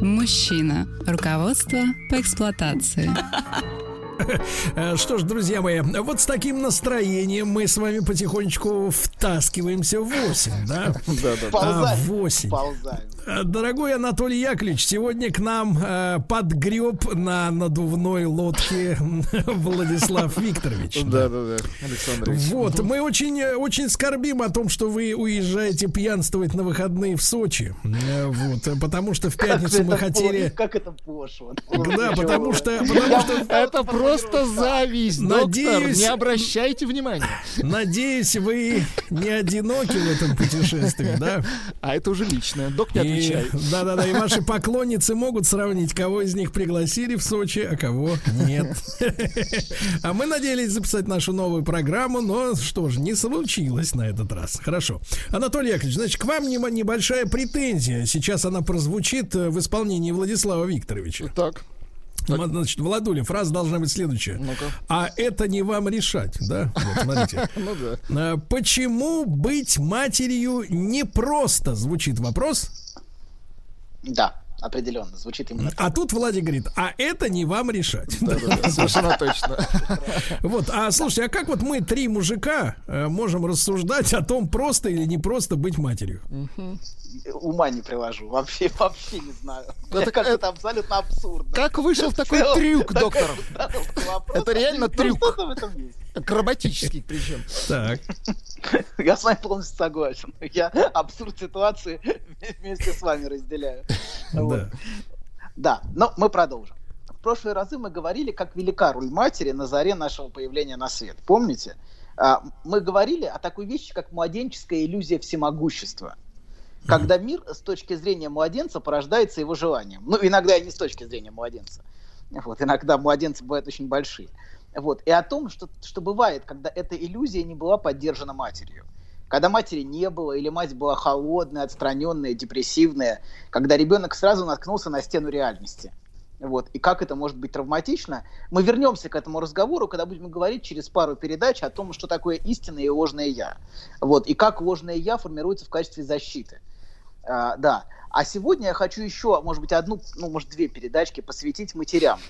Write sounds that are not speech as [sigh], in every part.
Мужчина. Руководство по эксплуатации. Э, Что ж, друзья мои, вот с таким настроением мы с вами потихонечку втаскиваемся в 8, [laughs] да? Да, да. Ползаем. 8. Ползаем. Дорогой Анатолий Яковлевич, сегодня к нам э, подгреб на надувной лодке [laughs] Владислав Викторович. Да, да, да, Александрович. Вот, мы очень, э, очень скорбим о том, что вы уезжаете пьянствовать на выходные в Сочи. Э, Вот, э, потому что в пятницу мы хотели... Как это пошло? Да, потому что, потому что Это просто зависть. Надеюсь- Не обращайте внимания. Надеюсь, вы не одиноки в этом путешествии, да? А это уже личное. Док не отвечай. Да-да-да, и ваши поклонницы могут сравнить, кого из них пригласили в Сочи, а кого нет. [laughs] А мы надеялись записать нашу новую программу, но что ж, не случилось на этот раз. Хорошо. Анатолий Яковлевич, значит, к вам небольшая претензия. Сейчас она прозвучит э, в исполнении Владислава Викторовича. Так, Значит, Владуля, фраза должна быть следующая. ну-ка. А это не вам решать, да? Вот, смотрите. [laughs] Ну да. А, Почему быть матерью непросто? Звучит вопрос. Да, определенно, звучит именно так. А тут Владик говорит, а это не вам решать. Да-да-да, совершенно точно. Вот, а слушайте, а как вот мы, три мужика, э, можем рассуждать о том, просто или не просто быть матерью? Ума не приложу, вообще, вообще не знаю. Это- кажется, это- абсолютно абсурдно. Как вышел такой трюк, доктор? [laughs] Это реально Ну, трюк. Что-то в этом есть. Акробатический причем. Так. Я с вами полностью согласен. Я абсурд ситуации [laughs] вместе с вами разделяю. Да, но мы продолжим. В прошлые разы мы говорили, как велика роль матери на заре нашего появления на свет. Помните? А, Мы говорили о такой вещи, как младенческая иллюзия всемогущества. Когда мир с точки зрения младенца порождается его желанием. Ну, иногда и не с точки зрения младенца. Вот, иногда младенцы бывают очень большие. Вот, и о том, что, что бывает, когда эта иллюзия не была поддержана матерью. Когда матери не было, или мать была холодная, отстраненная, депрессивная, когда ребенок сразу наткнулся на стену реальности. Вот. И как это может быть травматично, мы вернемся к этому разговору, когда будем говорить через пару передач о том, что такое истинное и ложное я. Вот. И как ложное я формируется в качестве защиты. А, да. А сегодня я хочу еще, может быть, одну, ну, может, две передачки посвятить матерям.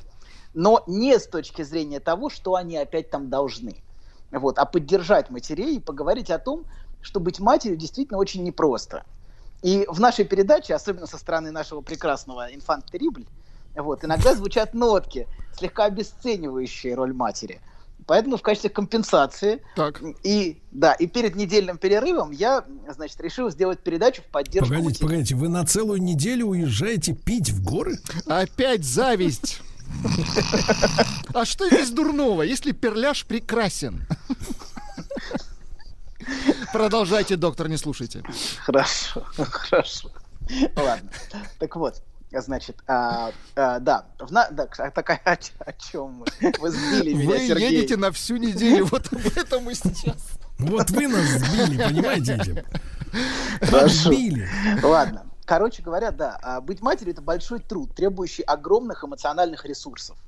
Но не с точки зрения того, что они опять там должны. Вот, а поддержать матерей и поговорить о том, что быть матерью действительно очень непросто. И в нашей передаче, особенно со стороны нашего прекрасного инфант Терибль, вот, иногда звучат нотки, слегка обесценивающие роль матери. Поэтому в качестве компенсации Так, и да, и перед недельным перерывом я, значит, решил сделать передачу в поддержку Погодите, матерей. погодите, вы на целую неделю уезжаете пить в горы? опять зависть. [laughs] А что здесь дурного, если перляж прекрасен? Продолжайте, доктор, не слушайте. Хорошо, хорошо. Ладно. Так вот, значит, а, а, да, в на- да, а такая о, о чем мы? Вы сбили меня, Вы Сергей. едете на всю неделю, вот об этом мы сейчас. Вот вы нас сбили, понимаете этим? Хорошо. Подбили. Ладно. Короче говоря, да, а, быть матерью это большой труд, требующий огромных эмоциональных ресурсов,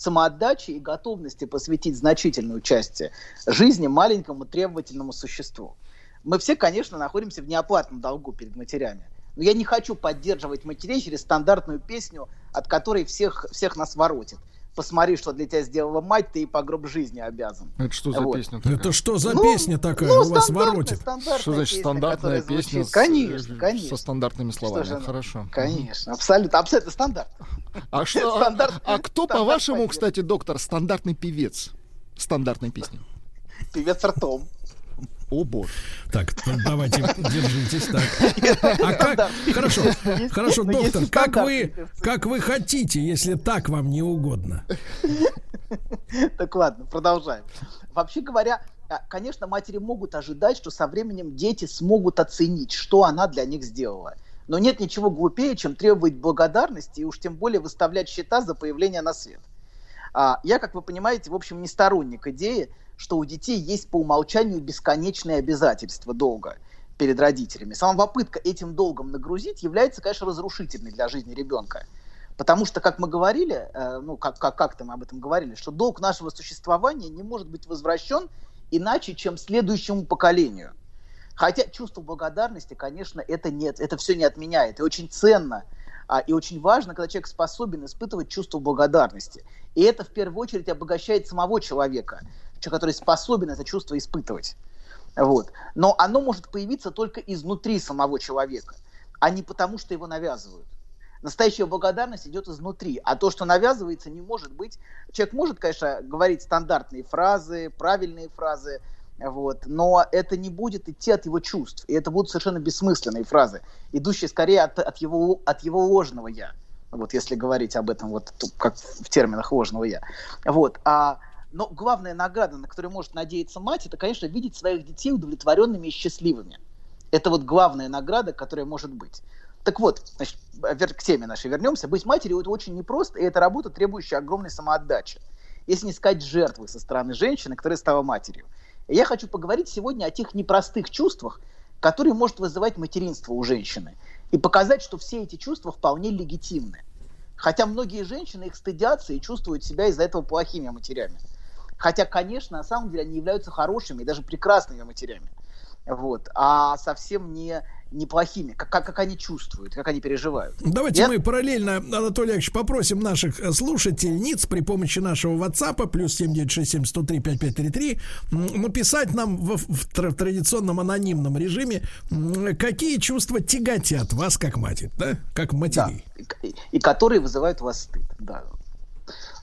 самоотдачи и готовности посвятить значительную часть жизни маленькому требовательному существу. Мы все, конечно, находимся в неоплатном долгу перед матерями. Но я не хочу поддерживать матерей через стандартную песню, от которой всех, всех нас воротит. Посмотри, что для тебя сделала мать, ты и по гроб жизни обязан. Это что за Вот. песня Это такая? что за Ну, песня такая ну, у вас воротит? Что значит песня, стандартная песня? с- Конечно, конечно. Со стандартными словами. же она? Хорошо. Конечно, абсолютно, абсолютно стандарт. А, [laughs] что, а- Стандарт- а кто, стандарт по-вашему, кстати, доктор, стандартный певец стандартной песни? Певец ртом. О боже. Так, ну, давайте, держитесь так. [laughs] А как? Хорошо, хорошо, доктор, как вы, как вы хотите, если так вам не угодно? [laughs] Так ладно, продолжаем. Вообще говоря, а, конечно, матери могут ожидать, что со временем дети смогут оценить, что она для них сделала. Но нет ничего глупее, чем требовать благодарности и уж тем более выставлять счета за появление на свет. А, я, как вы понимаете, в общем, не сторонник идеи, что у детей есть по умолчанию бесконечные обязательства долга перед родителями. Сама попытка этим долгом нагрузить является, конечно, разрушительной для жизни ребенка. Потому что, как мы говорили, э, ну, как, как, как-то мы об этом говорили, что долг нашего существования не может быть возвращен иначе, чем следующему поколению. Хотя чувство благодарности, конечно, это нет, это все не отменяет. И очень ценно, а, и очень важно, когда человек способен испытывать чувство благодарности. И это в первую очередь обогащает самого человека, человек, который способен это чувство испытывать. Вот. Но оно может появиться только изнутри самого человека, а не потому, что его навязывают. Настоящая благодарность идет изнутри, а то, что навязывается, не может быть. Человек может, конечно, говорить стандартные фразы, правильные фразы, вот, но это не будет идти от его чувств, и это будут совершенно бессмысленные фразы, идущие скорее от, от, его, от его ложного «я», вот если говорить об этом вот как в терминах ложного «я». Вот, а, но главная награда, на которую может надеяться мать, это, конечно, видеть своих детей удовлетворенными и счастливыми. Это вот главная награда, которая может быть. Так вот, значит, к теме нашей вернемся. Быть матерью это очень непросто, и это работа, требующая огромной самоотдачи. Если не сказать жертвы со стороны женщины, которая стала матерью. Я хочу поговорить сегодня о тех непростых чувствах, которые может вызывать материнство у женщины. И показать, что все эти чувства вполне легитимны. Хотя многие женщины их стыдятся и чувствуют себя из-за этого плохими матерями. Хотя, конечно, на самом деле они являются хорошими и даже прекрасными матерями. Вот, а совсем не неплохими, как, как, как они чувствуют, как они переживают. Давайте Я... мы параллельно, Анатолий Яковлевич, попросим наших э, слушательниц при помощи нашего WhatsApp плюс 7967 написать нам в, в, в традиционном анонимном режиме, какие чувства тяготят вас как матери, да, как матери. Да, и, и которые вызывают у вас стыд, да.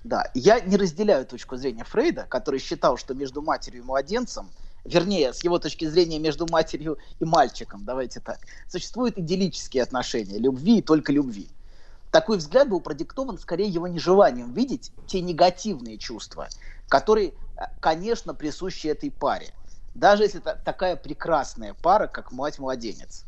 Да, я не разделяю точку зрения Фрейда, который считал, что между матерью и младенцем – вернее, с его точки зрения, между матерью и мальчиком, давайте так, существуют идиллические отношения, любви и только любви. Такой взгляд был продиктован скорее его нежеланием видеть те негативные чувства, которые, э, конечно, присущи этой паре. Даже если это такая прекрасная пара, как мать-младенец.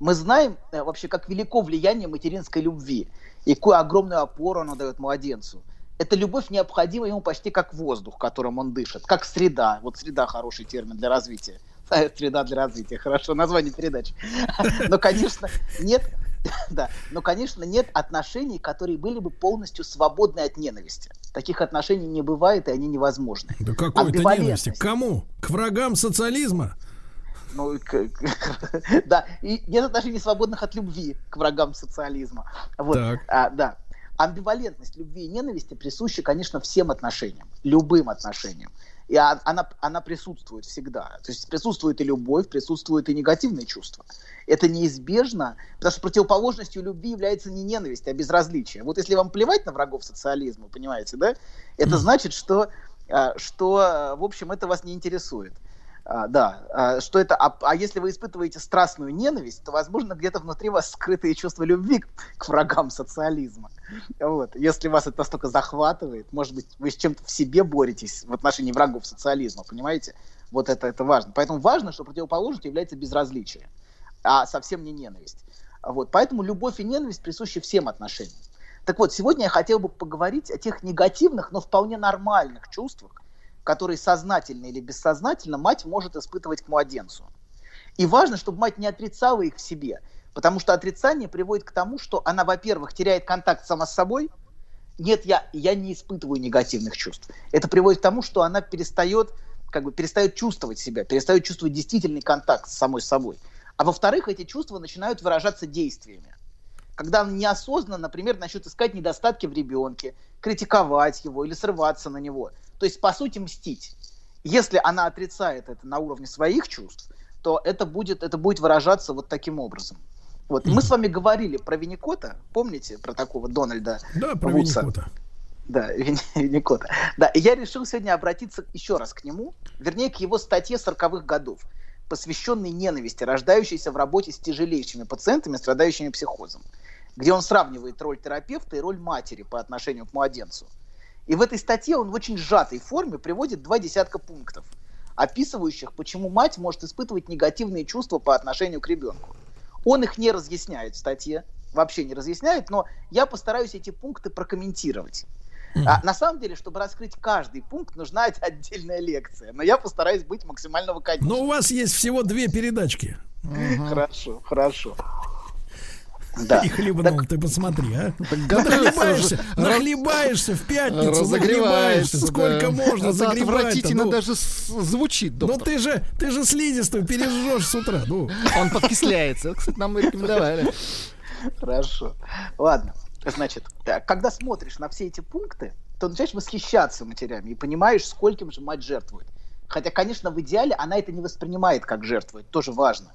Мы знаем э, вообще, как велико влияние материнской любви и какую огромную опору оно дает младенцу эта любовь необходима ему почти как воздух, которым он дышит, как среда. Вот среда хороший термин для развития. Среда для развития, хорошо, название передачи. Но, конечно, нет, да, но, конечно, нет отношений, которые были бы полностью свободны от ненависти. Таких отношений не бывает, и они невозможны. Да какой-то ненависти? К кому? К врагам социализма? Ну, к, [laughs] да, и нет отношений свободных от любви к врагам социализма. Вот, так. А, да амбивалентность любви и ненависти присуща, конечно, всем отношениям, любым отношениям. И она, она присутствует всегда. То есть присутствует и любовь, присутствует и негативные чувства. Это неизбежно, потому что противоположностью любви является не ненависть, а безразличие. Вот если вам плевать на врагов социализма, понимаете, да, это значит, что, а, что в общем, это вас не интересует. А, да, а, что это, а, а если вы испытываете страстную ненависть, то, возможно, где-то внутри вас скрытые чувства любви к, к врагам социализма. Вот. Если вас это настолько захватывает, может быть, вы с чем-то в себе боретесь в отношении врагов социализма, понимаете? Вот это, это важно. Поэтому важно, что противоположностью является безразличие, а совсем не ненависть. Вот. Поэтому любовь и ненависть присущи всем отношениям. Так вот, сегодня я хотел бы поговорить о тех негативных, но вполне нормальных чувствах, которые сознательно или бессознательно мать может испытывать к младенцу. И важно, чтобы мать не отрицала их в себе, потому что отрицание приводит к тому, что она, во-первых, теряет контакт сама с собой. Нет, я, я не испытываю негативных чувств. Это приводит к тому, что она перестает, как бы, перестает чувствовать себя, перестает чувствовать действительный контакт с самой собой. А во-вторых, эти чувства начинают выражаться действиями. Когда она неосознанно, например, начнет искать недостатки в ребенке, критиковать его или срываться на него – то есть, по сути, мстить. Если она отрицает это на уровне своих чувств, то это будет, это будет выражаться вот таким образом. Вот. Мы с вами говорили про Винникота, помните про такого Дональда Да, про Вудса? Винникота. Да, [laughs] Винникота. Да, и я решил сегодня обратиться еще раз к нему, вернее, к его статье 40-х годов, посвященной ненависти, рождающейся в работе с тяжелейшими пациентами, страдающими психозом, где он сравнивает роль терапевта и роль матери по отношению к младенцу – и в этой статье он в очень сжатой форме приводит два десятка пунктов, описывающих, почему мать может испытывать негативные чувства по отношению к ребенку. Он их не разъясняет в статье, вообще не разъясняет, но я постараюсь эти пункты прокомментировать. А, на самом деле, чтобы раскрыть каждый пункт, нужна [laughs] отдельная лекция. Но я постараюсь быть максимально лаконичным. Но у вас есть всего две передачки. Хорошо, хорошо. Да. И хлебнул, ты посмотри, а. Нахлебаешься, уже. нахлебаешься в пятницу, нахлебаешься. Сколько да. можно Это отвратительно ну, даже звучит, ну доктор. ты же, ты же слизистую пережжешь с утра. Ну, Он подкисляется. Кстати, нам рекомендовали. Хорошо. Ладно. Значит, э, когда смотришь на все эти пункты, то начинаешь восхищаться матерями и понимаешь, скольким же мать жертвует. Хотя, конечно, в идеале она это не воспринимает как жертву. Это тоже важно.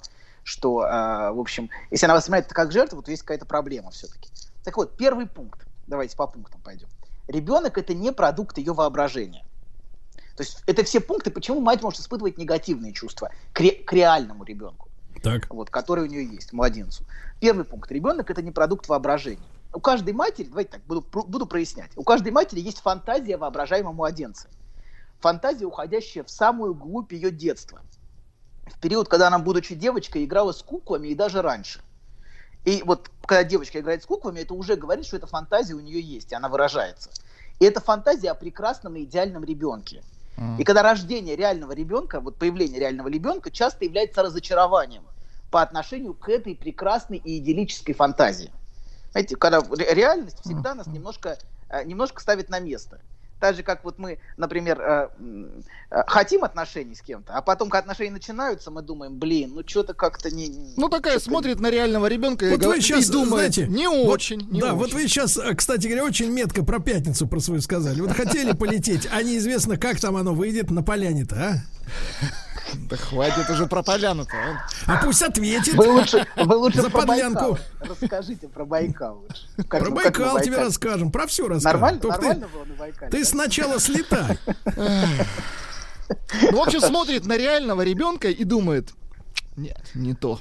Что, э, в общем, если она воспринимает это как жертву, то есть какая-то проблема все-таки. Так вот, первый пункт. Давайте по пунктам пойдем. Ребенок это не продукт ее воображения. То есть это все пункты, почему мать может испытывать негативные чувства к, ре- к реальному ребенку так. вот, который у нее есть, младенцу. Первый пункт. Ребенок это не продукт воображения. У каждой матери, давайте так, буду, буду прояснять. У каждой матери есть фантазия воображаемого младенца. Фантазия, уходящая в самую глубь ее детства. В период, когда она, будучи девочкой, играла с куклами и даже раньше. И вот когда девочка играет с куклами, это уже говорит, что эта фантазия у нее есть, и она выражается. И это фантазия о прекрасном и идеальном ребенке. И когда рождение реального ребенка, вот появление реального ребенка часто является разочарованием по отношению к этой прекрасной и идиллической фантазии. Знаете, когда ре- реальность всегда нас немножко, э, немножко ставит на место. Так же, как вот мы, например, э, э, хотим отношений с кем-то, а потом, когда отношения начинаются, мы думаем, блин, ну что-то как-то не... Ну, такая смотрит на реального ребенка и, Вот вы говорит- сейчас, и думает, знаете, не вот- очень, не да, очень. вот вы сейчас, кстати говоря, очень метко про пятницу про свою сказали. Вот хотели полететь, а неизвестно, как там оно выйдет на поляне-то, а? Да хватит уже про поляну-то. а. А пусть ответит. Вы лучше, вы лучше За про подлянку. Байкал. Расскажите про Байкал лучше. Как- Про как на Байкал тебе расскажем, про все расскажем. Нормально, Только ты- нормально было на Байкале? Ты да? сначала слетай. Ну, в общем, смотрит на реального ребенка и думает, нет, не то.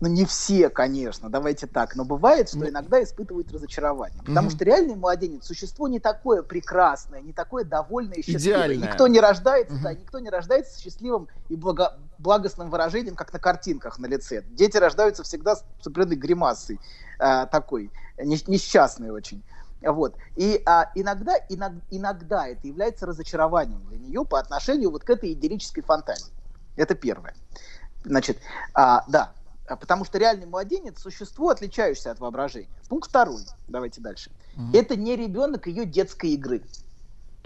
Ну, не все, конечно, давайте так. Но бывает, что иногда испытывают разочарование. Потому что реальный младенец существо не такое прекрасное, не такое довольное и счастливое. Идеальное. Никто не рождается, да, никто не рождается счастливым и благо- благостным выражением, как на картинках на лице. Дети рождаются всегда с определенной гримасой а, такой, не- несчастной очень. Вот. И а, иногда, иног- иногда это является разочарованием для нее по отношению вот к этой идиллической фантазии. Это первое. Значит, а, да, потому что реальный младенец – существо, отличающееся от воображения. Пункт второй. Давайте дальше. Это не ребенок ее детской игры.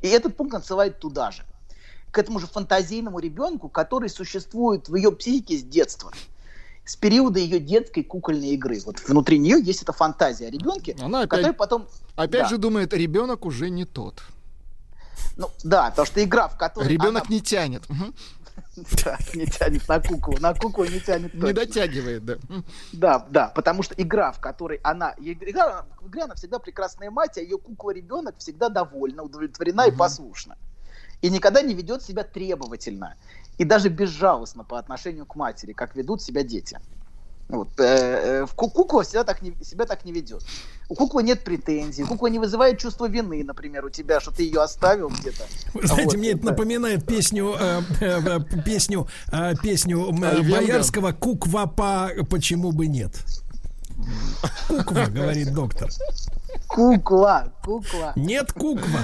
И этот пункт отсылает туда же. К этому же фантазийному ребенку, который существует в ее психике с детства. С периода ее детской кукольной игры. Вот внутри нее есть эта фантазия о ребенке, Она опять- который потом... Опять Да. же думает, ребенок уже не тот. Ну, да, потому что игра, в которой Ребенок она- не тянет. Мгм. [laughs] Да, не тянет на куклу. На куклу не тянет Не точно. дотягивает, да. Да, да, потому что игра, в которой она... Игра, в игре она всегда прекрасная мать, а ее кукла-ребенок всегда довольна, удовлетворена и послушна. И никогда не ведет себя требовательно. И даже безжалостно по отношению к матери, как ведут себя дети. Вот. э, э, Кукла всегда так не, себя так не ведет. У куклы нет претензий, кукла не вызывает чувство вины, например, у тебя, что ты ее оставил где-то. Вы знаете, Вот, мне это да. напоминает песню, э, э, э, песню, э, песню Венгер? Боярского «Куквапа, почему бы нет?» Куква, говорит доктор. Кукла, кукла, Нет куква.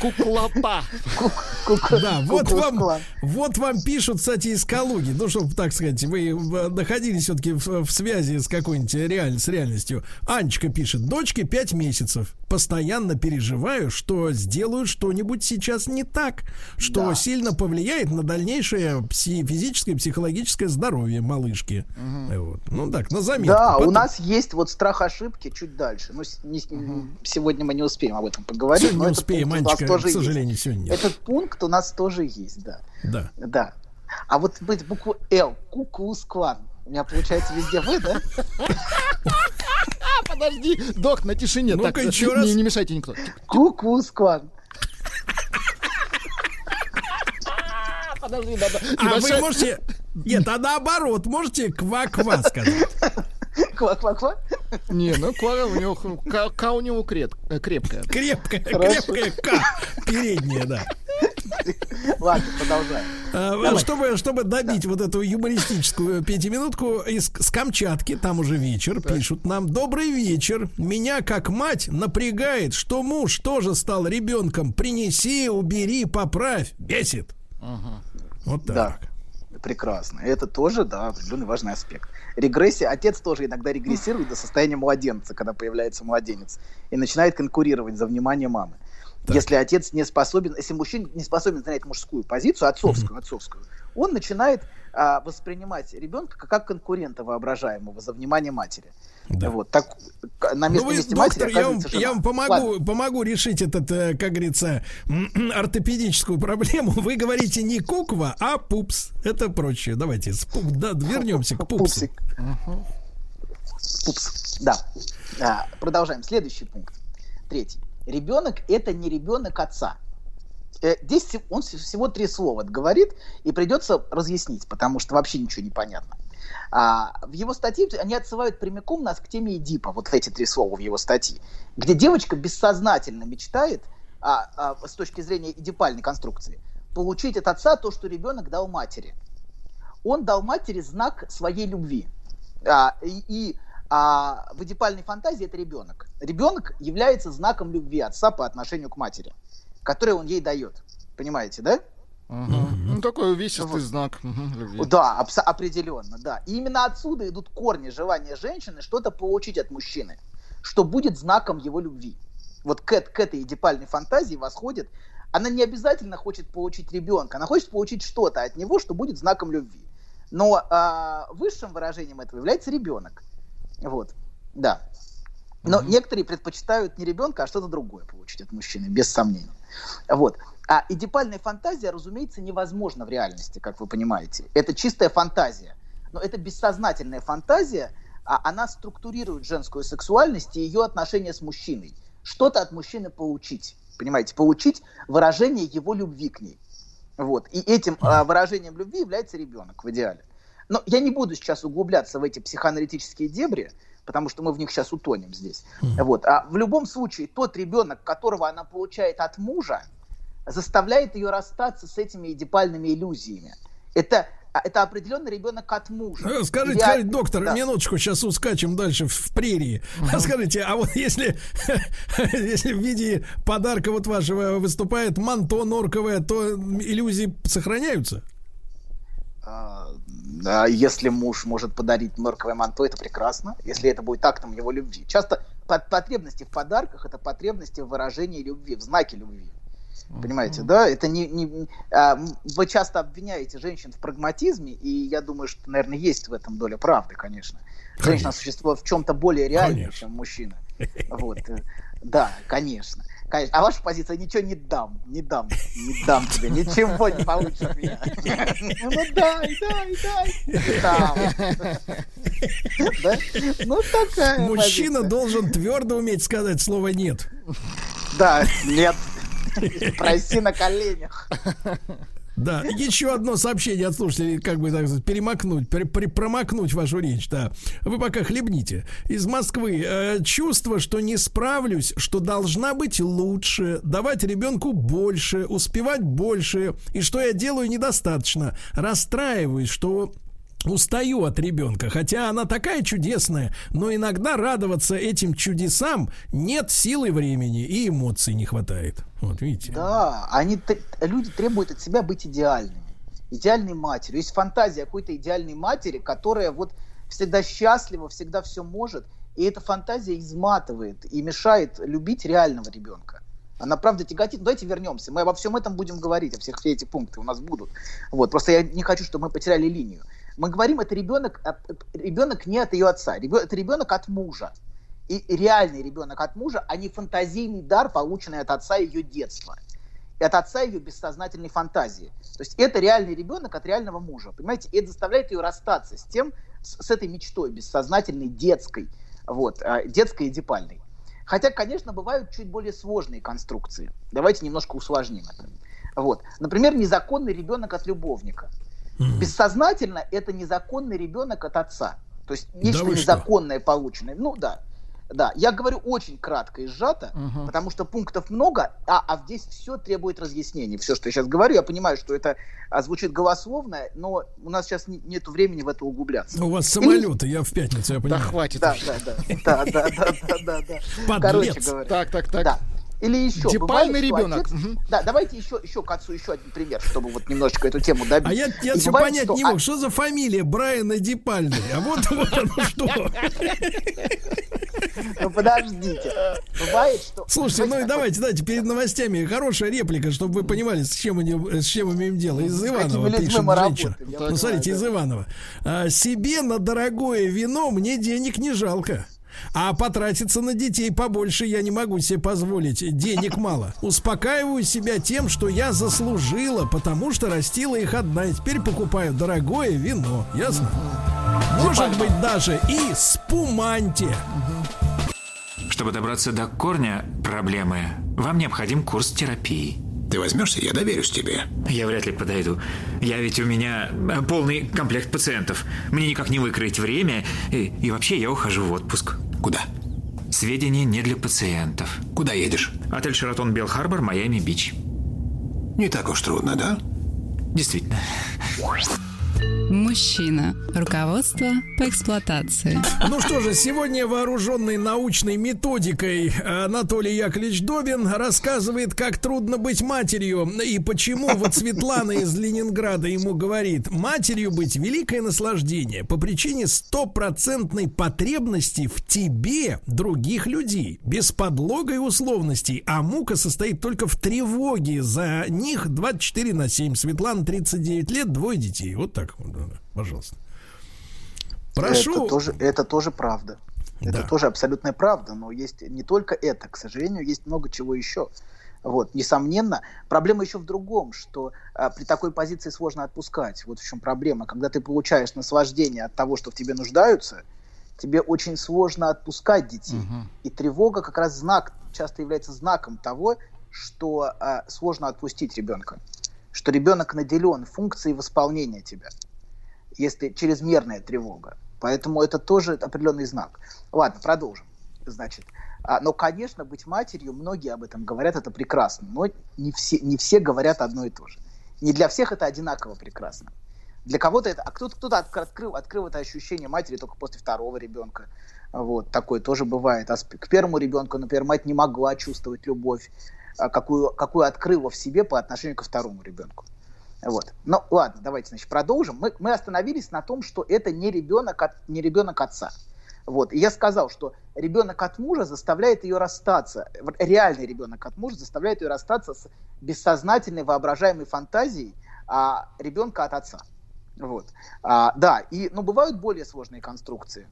Куклопа. Да, вот вам, вот вам пишут, кстати, из Калуги. Ну, чтобы, так сказать, вы э, находились все-таки в, в связи с какой-нибудь реаль, с реальностью. Анечка пишет, дочке 5 месяцев. Постоянно переживаю, что сделаю что-нибудь сейчас не так, что Да. сильно повлияет на дальнейшее пси- физическое и психологическое здоровье малышки. Вот. Ну так, на заметку. Да, у Потом- нас есть вот страх ошибки чуть дальше. Ну, с- не- сегодня мы не успеем об этом поговорить. Сегодня но не успеем, пункт у нас Анечка, тоже к есть. сожалению, сегодня нет. Этот пункт у нас тоже есть, да. Да. Да. А вот быть букву Л, куклус клан. У меня получается везде вы, да? [laughs] Подожди, док, на тишине. Ну-ка, Так, еще не, раз. не мешайте никто. Куклус клан. [laughs] Подожди, надо. А вы небольшая- можете... [laughs] Нет, а наоборот, можете ква-ква сказать. Ква-ква-ква. Не, ну Клара у него ка, ка у него креп- э, крепкая. Крепкая, Хорошо. крепкая К. Передняя, да. Ладно, продолжаем. А, Давай. Чтобы, чтобы добить вот эту юмористическую пятиминутку из с Камчатки, там уже вечер, пишут нам «Добрый вечер. Меня, как мать, напрягает, что муж тоже стал ребенком. Принеси, убери, поправь. Бесит». Вот так. Да. Прекрасно. Это тоже, да, определенный важный аспект. Регрессия. Отец тоже иногда регрессирует до состояния младенца, когда появляется младенец, и начинает конкурировать за внимание мамы. Если отец не способен, если мужчина не способен занять мужскую позицию, отцовскую, отцовскую, он начинает а, воспринимать ребенка как- как конкурента воображаемого за внимание матери. Да. Вот так на Ну место вы, месте доктор, матери я вам, жена. я вам помогу, Ладно. помогу решить этот, э, как говорится, [clears throat] ортопедическую проблему. Вы говорите не куква, а пупс. Это проще. Давайте с пуп- да, вернемся к пупсу. Пупсик. Пупс. Да. А, продолжаем. Следующий пункт. Третий. Ребенок это не ребенок отца. Э, Здесь он вс- всего три слова говорит, и придется разъяснить, потому что вообще ничего не понятно. А, в его статье они отсылают прямиком нас к теме Эдипа, вот эти три слова в его статье, где девочка бессознательно мечтает, а, а, с точки зрения эдипальной конструкции, получить от отца то, что ребенок дал матери. Он дал матери знак своей любви. А, и и, а, в эдипальной фантазии это ребенок. Ребенок является знаком любви отца по отношению к матери, который он ей дает. Понимаете, да? Мгм. Ну, такой увесистый знак мгм, любви. Да, абс- определенно, да. И именно отсюда идут корни желания женщины что-то получить от мужчины, что будет знаком его любви. Вот к, к этой эдипальной фантазии восходит. Она не обязательно хочет получить ребенка, она хочет получить что-то от него, что будет знаком любви. Но а, высшим выражением этого является ребенок. Вот, да. Но некоторые предпочитают не ребенка, а что-то другое получить от мужчины, без сомнения. Вот. А эдипальная фантазия, разумеется, невозможна в реальности, как вы понимаете. Это чистая фантазия. Но это бессознательная фантазия, а она структурирует женскую сексуальность и ее отношения с мужчиной. Что-то от мужчины получить. Понимаете, получить выражение его любви к ней. Вот. И этим а, выражением любви является ребенок в идеале. Но я не буду сейчас углубляться в эти психоаналитические дебри, потому что мы в них сейчас утонем здесь. Вот. А в любом случае, тот ребенок, которого она получает от мужа, заставляет ее расстаться с этими эдипальными иллюзиями. Это, а, это определенный ребенок от мужа. Э, Скажите, Я- скажите, доктор, да. минуточку, сейчас ускачем дальше в, прерии. А скажите, а вот если, [laughs] если в виде подарка вот вашего выступает манто норковое, то иллюзии сохраняются? А, если муж может подарить норковое манто, это прекрасно, если это будет актом его любви. Часто потребности в подарках это потребности в выражении любви, в знаке любви. Понимаете, да? Это не, не- а, вы часто обвиняете женщин в прагматизме, и я думаю, что, наверное, есть в этом доля правды, конечно. Женщина существо в чем-то более реальное, Конечно. чем мужчина. [laughs] Вот, э, да, конечно. Конечно. А ваша позиция ничего не дам, не дам, не дам тебе, ничего не получишь от меня. Ну дай, дай, дай. Дам. Да? Ну такая Мужчина позиция. должен твердо уметь сказать слово нет. Да, нет. Проси на коленях. Да, [laughs] еще одно сообщение от слушателей, как бы так сказать, перемакнуть, при- при- промокнуть вашу речь, да. Вы пока хлебните. Из Москвы. Э, чувство, что не справлюсь, что должна быть лучше, давать ребенку больше, успевать больше, и что я делаю недостаточно. Расстраиваюсь, что устаю от ребенка, хотя она такая чудесная, но иногда радоваться этим чудесам нет силы времени и эмоций не хватает. Вот видите. Да, они, люди требуют от себя быть идеальными. Идеальной матерью. Есть фантазия какой-то идеальной матери, которая вот всегда счастлива, всегда все может. И эта фантазия изматывает и мешает любить реального ребенка. Она правда тяготит. Ну, Давайте вернемся. Мы обо всем этом будем говорить, о всех все эти пункты у нас будут. Вот. Просто я не хочу, чтобы мы потеряли линию. Мы говорим, это ребенок, э, ребенок не от ее отца, это ребенок от мужа. И реальный ребенок от мужа, а не фантазийный дар, полученный от отца ее детства. И от отца ее бессознательной фантазии. То есть это реальный ребенок от реального мужа. Понимаете? И это заставляет ее расстаться с тем, с, с этой мечтой бессознательной, детской, вот, а, детской и депальной. Хотя, конечно, бывают чуть более сложные конструкции. Давайте немножко усложним это. Вот. Например, незаконный ребенок от любовника. Бессознательно это незаконный ребенок от отца. То есть нечто что? незаконное полученное. Ну да. Да, я говорю очень кратко и сжато, Мгм. потому что пунктов много, а, а здесь все требует разъяснений. Все, что я сейчас говорю, я понимаю, что это а, звучит голословно, но у нас сейчас нет времени в это углубляться. У вас самолеты, я в пятницу, я Да понимаю. хватит. Да, уже. да, да, да, да, да, да, да, [laughs] да. Короче говоря. Так, так, так. Да. Или еще. Что ребенок. отец- Мгм. Да, давайте еще, еще к отцу еще один пример, чтобы вот немножечко эту тему добить. А я, я все бывает, понять что не а- мог, что за фамилия Брайана Дипальный? А вот, вот оно что. Ну подождите. Бывает, что... Слушайте, ну и давайте, давайте, перед новостями хорошая реплика, чтобы вы понимали, с чем, мы- с чем имеем дело. Из Иванова пишет женщина. Ну, смотрите, да. из Иванова. А, себе на дорогое вино мне денег не жалко. А потратиться на детей побольше я не могу себе позволить. Денег мало. Успокаиваю себя тем, что я заслужила, потому что растила их одна. И теперь покупаю дорогое вино. Ясно? Может быть, даже и спуманте. Чтобы добраться до корня проблемы, вам необходим курс терапии. Ты возьмешься, я доверюсь тебе. Я вряд ли подойду. Я ведь у меня э, полный комплект пациентов. Мне никак не выкроить время. И, и вообще я ухожу в отпуск. Куда? Сведения не для пациентов. Куда едешь? Отель Шератон Белл Харбор, Майами Бич. Не так уж трудно, да? Действительно. Мужчина. Руководство по эксплуатации. Ну что же, сегодня вооруженный научной методикой Анатолий Яковлевич Добин рассказывает, как трудно быть матерью и почему вот Светлана из Ленинграда ему говорит, матерью быть великое наслаждение по причине стопроцентной потребности в тебе других людей, без подлога и условностей, а мука состоит только в тревоге за них 24 на 7. Светлана 39 лет, двое детей. Вот так пожалуйста. Прошу. Это тоже, это тоже правда. Это Да. тоже абсолютная правда, но есть не только это, к сожалению, есть много чего еще. Вот, несомненно, проблема еще в другом, что а, при такой позиции сложно отпускать. Вот в чем проблема. Когда ты получаешь наслаждение от того, что в тебе нуждаются, тебе очень сложно отпускать детей. И тревога как раз знак, часто является знаком того, что а, сложно отпустить ребенка. Что ребенок наделен функцией восполнения тебя если чрезмерная тревога. Поэтому это тоже определенный знак. Ладно, продолжим. Значит, а, но, конечно, быть матерью, многие об этом говорят, это прекрасно, но не все, не все говорят одно и то же. Не для всех это одинаково прекрасно. Для кого-то это, а кто-то, кто-то отк- открыл, открыл это ощущение матери только после второго ребенка. Вот, такое тоже бывает. А к первому ребенку, например, мать не могла чувствовать любовь, а, какую, какую открыла в себе по отношению ко второму ребенку. Вот. Ну, ладно, давайте, значит, продолжим. Мы, мы остановились на том, что это не ребенок, от, не ребенок отца. Вот. И я сказал, что ребенок от мужа заставляет ее расстаться. Реальный ребенок от мужа заставляет ее расстаться с бессознательной воображаемой фантазией а, ребенка от отца. Вот. А, да, и, ну, бывают более сложные конструкции.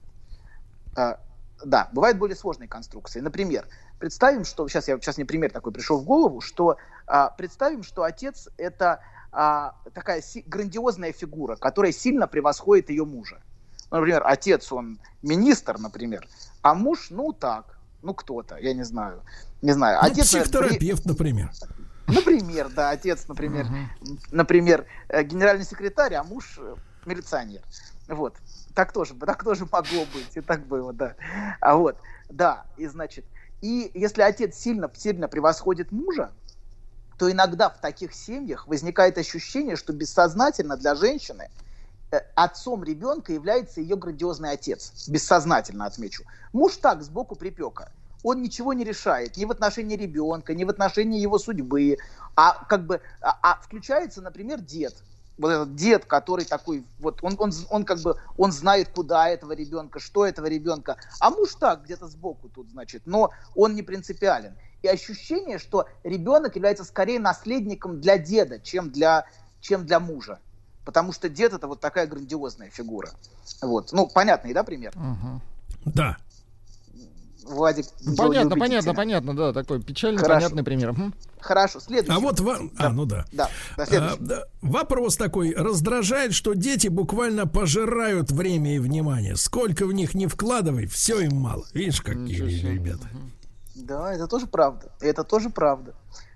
А, да, бывают более сложные конструкции. Например, представим, что сейчас я сейчас мне пример такой пришел в голову, что а, представим, что отец это а, такая си- грандиозная фигура, которая сильно превосходит ее мужа. Ну, Например, отец он министр, например, а муж, ну так, ну кто-то, я не знаю, не знаю. Ну, Отец, при- психотерапевт, например. Например, да, отец, например, например, э, генеральный секретарь, а муж э, милиционер. Вот. Так тоже, так тоже могло быть, и так было, да. А вот, да, и значит, и если отец сильно, сильно превосходит мужа, то иногда в таких семьях возникает ощущение, что бессознательно для женщины э, отцом ребенка является ее грандиозный отец. Бессознательно отмечу. Муж так, сбоку припека. Он ничего не решает ни в отношении ребенка, ни в отношении его судьбы. А как бы а, а включается, например, дед. Вот этот дед, который такой, вот он, он, он как бы, он знает, куда этого ребенка, что этого ребенка. А муж так, где-то сбоку тут, значит, но он не принципиален. И ощущение, что ребенок является скорее наследником для деда, чем для, чем для мужа. Потому что дед это вот такая грандиозная фигура. Вот. Ну, понятный, да, пример? Да. Владик. Ну, Понятно, понятно, понятно, да, такой печальный, Хорошо. понятный пример. Хорошо, следующий. А вот вам... А, ну да. Да, да, А, да, Вопрос такой. Раздражает, что дети буквально пожирают время и внимание. Сколько в них не вкладывай, все им мало. Видишь, какие Ничего ребята. Да, это тоже правда. Это тоже правда.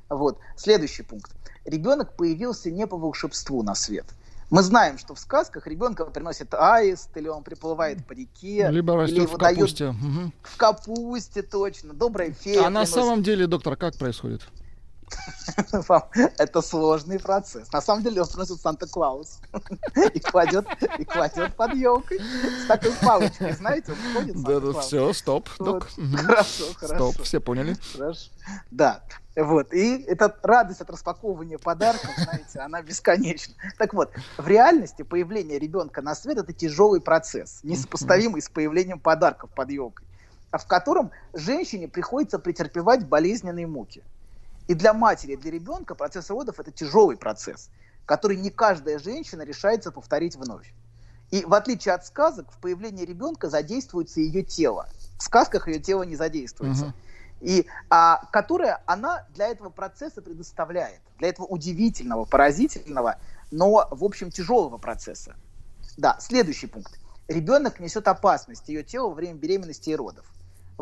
Вот. Следующий пункт. Ребенок появился не по волшебству на свет. Мы знаем, что в сказках ребенка приносит аист, или он приплывает по реке, Либо или растет его в капусте. Мгм. в капусте, точно. Добрая фея. А на приносит. самом деле, доктор, как происходит? [laughs] Это сложный процесс. На самом деле он приносит Санта-Клаус [laughs] и кладет, и кладет под елкой с такой палочкой, знаете, он ходит Да, да, все, стоп, док. Хорошо, хорошо. Стоп, все поняли. Хорошо. Да. Вот. И эта радость от распаковывания подарков, знаете, она бесконечна. Так вот, в реальности появление ребенка на свет это тяжелый процесс, несопоставимый с появлением подарков под елкой, а в котором женщине приходится претерпевать болезненные муки. И для матери, и для ребенка процесс родов это тяжелый процесс, который не каждая женщина решается повторить вновь. И в отличие от сказок, в появлении ребенка задействуется ее тело. В сказках ее тело не задействуется. Мгм. И а, которая она для этого процесса предоставляет, для этого удивительного, поразительного, но, в общем, тяжелого процесса. Да, следующий пункт. Ребенок несет опасность ее телу во время беременности и родов.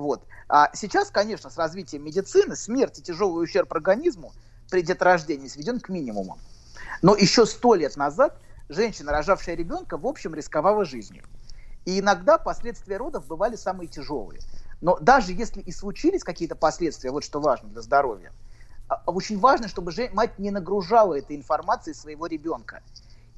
Вот. А сейчас, конечно, с развитием медицины смерть и тяжелый ущерб организму при деторождении сведен к минимуму. Но еще сто лет назад женщина, рожавшая ребенка, в общем, рисковала жизнью. И иногда последствия родов бывали самые тяжелые. Но даже если и случились какие-то последствия, вот что важно для здоровья, а, очень важно, чтобы мать не нагружала этой информацией своего ребенка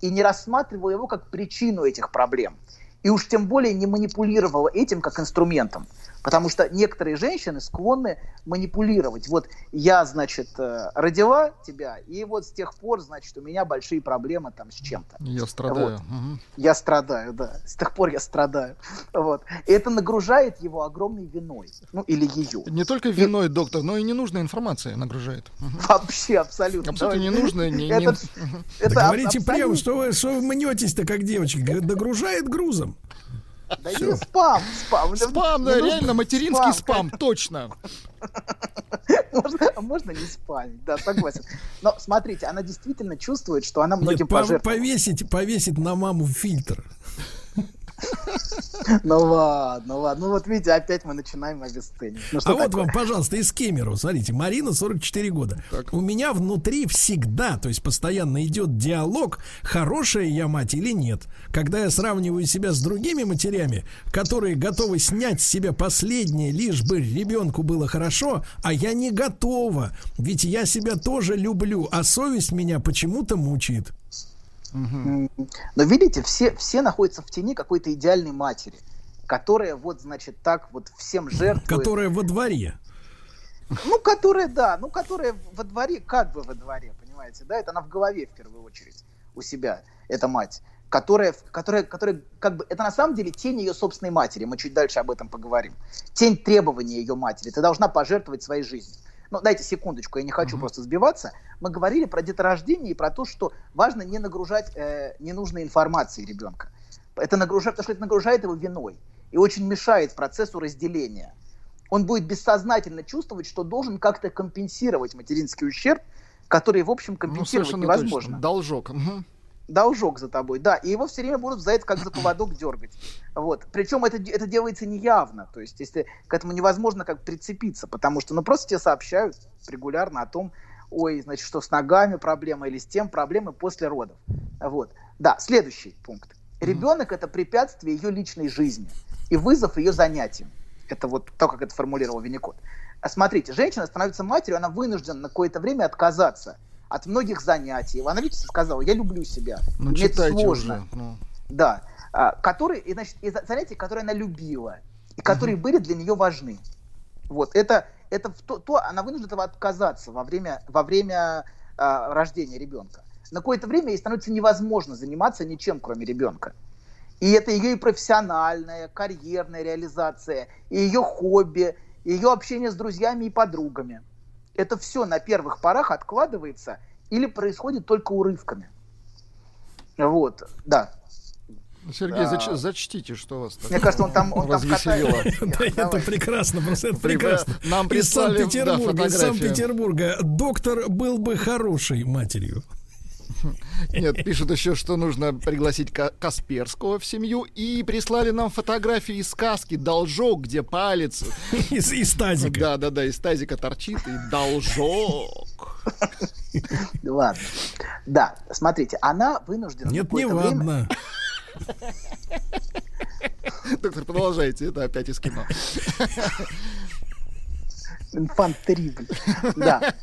и не рассматривала его как причину этих проблем. И уж тем более не манипулировала этим как инструментом. Потому что некоторые женщины склонны манипулировать. Вот я, значит, э, родила тебя, и вот с тех пор, значит, у меня большие проблемы там с чем-то. Я страдаю. Вот. Мгм. Я страдаю, да. С тех пор я страдаю. Вот. И это нагружает его огромной виной. Ну, или ее. Не только виной, доктор, но и ненужная информация нагружает. Вообще абсолютно. Абсолютно Давай. ненужная. Не, не- Это- Да говорите абсолютно- прямо, что вы, что вы мнетесь-то, как девочка. Говорит, Догружает грузом. Да не спам, спам. Спам, да, реально материнский спам, точно. [laughs] Можно, можно не спамить, да, согласен. Но смотрите, она действительно чувствует, что она многим Нет, по- пожертвовала. повесить, повесить на маму фильтр. Ну ладно, ладно. Ну вот видите, опять мы начинаем обесценивать. Ну А вот вам, пожалуйста, из Кемеру. Смотрите, Марина, 44 года. У меня внутри всегда, то есть постоянно идет диалог, хорошая я мать или нет. Когда я сравниваю себя с другими матерями, которые готовы снять с себя последнее, лишь бы ребенку было хорошо, а я не готова. Ведь я себя тоже люблю, а совесть меня почему-то мучает. Но видите, все, все находятся в тени какой-то идеальной матери, которая вот, значит, так вот всем жертвует. Которая во дворе. Ну, которая, да, ну, которая во дворе, как бы во дворе, понимаете, да, это она в голове в первую очередь у себя, эта мать, которая, которая, которая, как бы, это на самом деле тень ее собственной матери, мы чуть дальше об этом поговорим, тень требований ее матери, ты должна пожертвовать своей жизнью. Ну, дайте секундочку, я не хочу просто сбиваться. Мы говорили про деторождение и про то, что важно не нагружать э, ненужной информацией ребенка. Это нагружает, потому что это нагружает его виной и очень мешает процессу разделения он будет бессознательно чувствовать, что должен как-то компенсировать материнский ущерб, который, в общем, Ну, компенсировать совершенно невозможно. точно. Должок. Мгм. Должок за тобой, да. И его все время будут за это как за поводок дергать. Вот. Причем это, это делается неявно. То есть, если к этому невозможно как прицепиться, потому что, ну, просто тебе сообщают регулярно о том, ой, значит, что с ногами проблема или с тем проблемы после родов. Вот. Да, следующий пункт. Ребенок это препятствие ее личной жизни и вызов ее занятиям. Это вот то, как это формулировал Винникот. А смотрите, женщина становится матерью, она вынуждена на какое-то время отказаться от многих занятий. Она, видите, сказала, я люблю себя. Ну, Мне это сложно. уже. ну. Да. А, которые, и, значит, и за- занятия, которые она любила, и которые были для нее важны. Вот. Это, это то, то, она вынуждена этого отказаться во время, во время а, рождения ребенка. На какое-то время ей становится невозможно заниматься ничем, кроме ребенка. И это ее и профессиональная, карьерная реализация, и ее хобби, и ее общение с друзьями и подругами. Это все на первых порах откладывается или происходит только урывками. Вот, да. Сергей, Да. зач- зачтите, что вас так Мне кажется, он там, он там катается. [laughs] Да, это прекрасно, просто это прекрасно. нам Из прислали, да, Санкт-Петербурга, из. Санкт-Петербурга. Доктор был бы хорошей матерью. [laughs] Нет, пишут еще, что нужно пригласить Ка- Касперского в семью. И прислали нам фотографии из сказки «Должок», где палец. [laughs] Из, из тазика. Да, да, да, из тазика торчит и должок. [laughs] Ладно. Да, смотрите, она вынуждена Нет, не ладно. Доктор, продолжайте, это опять из кино. Инфант террибль. Да.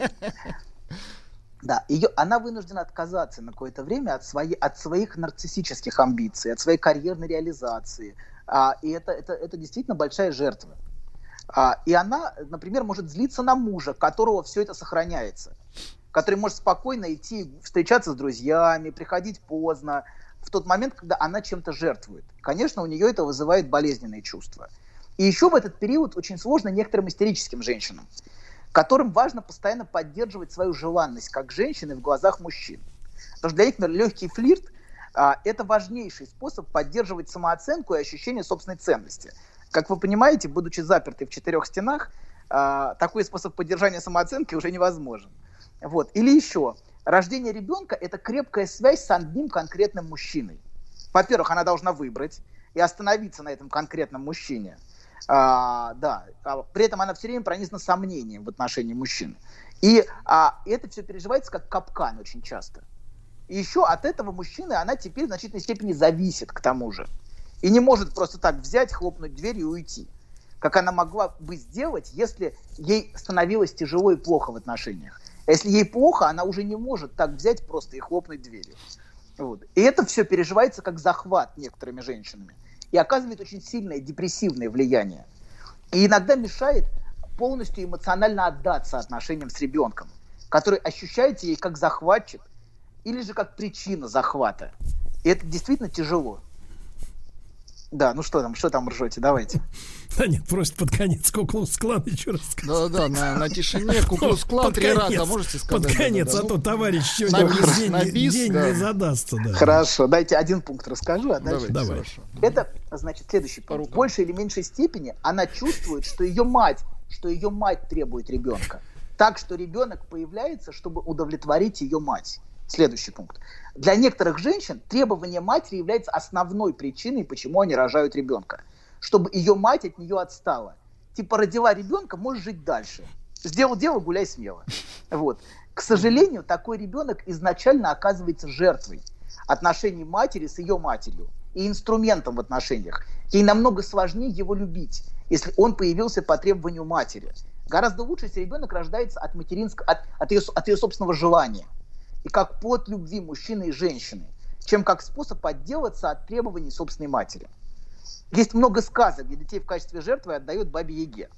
Да, ее, она вынуждена отказаться на какое-то время от, своей, от своих нарциссических амбиций, от своей карьерной реализации. А, и это, это, это действительно большая жертва. А, и она, например, может злиться на мужа, которого все это сохраняется. Который может спокойно идти, встречаться с друзьями, приходить поздно, в тот момент, когда она чем-то жертвует. Конечно, у нее это вызывает болезненные чувства. И еще в этот период очень сложно некоторым истерическим женщинам, которым важно постоянно поддерживать свою желанность как женщины в глазах мужчин. Потому что для них, например, легкий флирт а, это важнейший способ поддерживать самооценку и ощущение собственной ценности. Как вы понимаете, будучи запертой в четырех стенах, а, такой способ поддержания самооценки уже невозможен. Вот. Или еще, рождение ребенка – это крепкая связь с одним конкретным мужчиной. Во-первых, она должна выбрать и остановиться на этом конкретном мужчине. А, да, а при этом она все время пронизана сомнением в отношении мужчины. И а, это все переживается как капкан очень часто. И еще от этого мужчины она теперь в значительной степени зависит к тому же. И не может просто так взять, хлопнуть дверь и уйти. Как она могла бы сделать, если ей становилось тяжело и плохо в отношениях. А если ей плохо, она уже не может так взять просто и хлопнуть дверью. Вот. И это все переживается как захват некоторыми женщинами. И оказывает очень сильное депрессивное влияние. И иногда мешает полностью эмоционально отдаться отношениям с ребенком, который ощущается ей как захватчик или же как причина захвата. И это действительно тяжело. Да, ну что там, что там ржете, давайте. [laughs] Да нет, просто под конец Куклус Клан еще раз сказать. Да, да, на, на тишине [laughs] Куклус Клан Под три раза можете сказать? Под конец, Да, да, а ну, то товарищ на сегодня день, на не- бис, день да. не задастся. Да. Хорошо, дайте один пункт расскажу, а дальше... Давай. хорошо. Это, значит, следующий пункт. рукам. В большей или меньшей степени она чувствует, что ее мать, что ее мать требует ребенка. Так что ребенок появляется, чтобы удовлетворить ее мать. Следующий пункт. Для некоторых женщин требование матери является основной причиной, почему они рожают ребенка. Чтобы ее мать от нее отстала. Типа родила ребенка, можешь жить дальше. Сделал дело, гуляй смело. Вот. К сожалению, такой ребенок изначально оказывается жертвой отношений матери с ее матерью и инструментом в отношениях. Ей намного сложнее его любить, если он появился по требованию матери. Гораздо лучше, если ребенок рождается от, материнского, от, от, ее, от ее собственного желания и как плод любви мужчины и женщины, чем как способ отделаться от требований собственной матери. Есть много сказок, где детей в качестве жертвы отдают бабе Яге.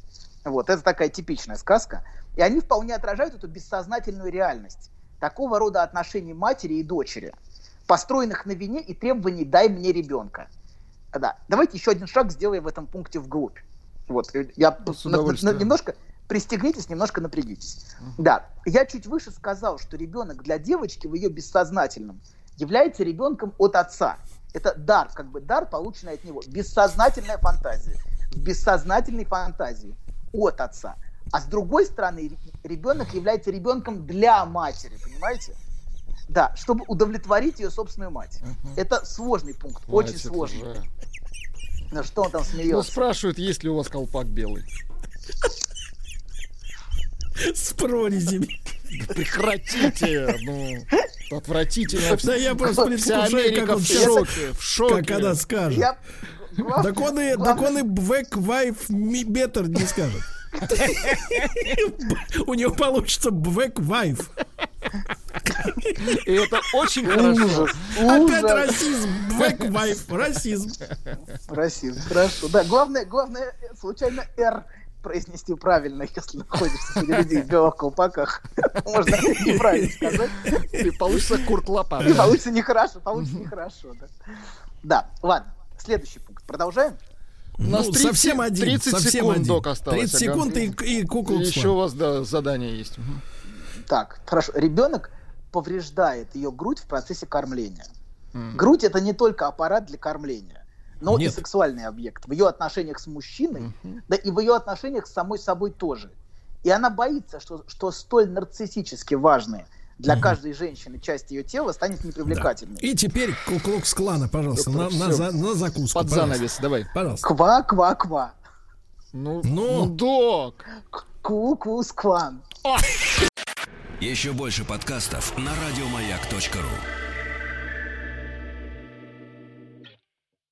Вот, это такая типичная сказка. И они вполне отражают эту бессознательную реальность такого рода отношений матери и дочери, построенных на вине и требований «дай мне ребенка». Да. Давайте еще один шаг сделаем в этом пункте вглубь. Вот, я С на- на- немножко пристегнитесь, немножко напрягитесь. Да, я чуть выше сказал, что ребенок для девочки в ее бессознательном является ребенком от отца. Это дар, как бы дар, полученный от него. Бессознательная фантазия. В бессознательной фантазии от отца. А с другой стороны, ре- ребенок является ребенком для матери, понимаете? Да, чтобы удовлетворить ее собственную мать. Это сложный пункт, очень Хватит сложный. уже. На что он там Ну, смеется? спрашивают, есть ли у вас колпак белый. С прорезями. Прекратите, ну, отвратительно. Да я просто предвкушаю, как он в шоке, в шоке. как она скажет. Я... Так он и, так он и Бэк Вайф Беттер не скажет. У него получится Бэк Вайф. И это очень хорошо. Опять расизм. Бэк Вайф. Расизм. Расизм, хорошо. Да, главное, главное, случайно «Р» произнести правильно, [laughs] если находишься среди людей в белых колпаках. [laughs] Можно неправильно [laughs] сказать. И получится Курт Лопат. И получится нехорошо, получится нехорошо. Да. да, ладно. Следующий пункт. Продолжаем? У нас Ну, 30 совсем один. 30 совсем секунд, один. док, осталось. 30 ага. секунд и, и кукол Еще у вас, да, задание есть. Так, хорошо. Ребенок повреждает ее грудь в процессе кормления. Мгм. Грудь это не только аппарат для кормления, но Нет. и сексуальный объект. В ее отношениях с мужчиной, да и в ее отношениях с самой собой тоже. И она боится, что, что столь нарциссически важные для каждой женщины часть ее тела станет непривлекательной. И теперь Куклукс Клана, пожалуйста, на, Доктор, на, всё. за- на закуску. Под пожалуйста. занавес, давай. Пожалуйста. Ква-ква-ква. Ну, Ну. ну, док. Ку-кус-клан. Еще больше подкастов на радиомаяк.ру.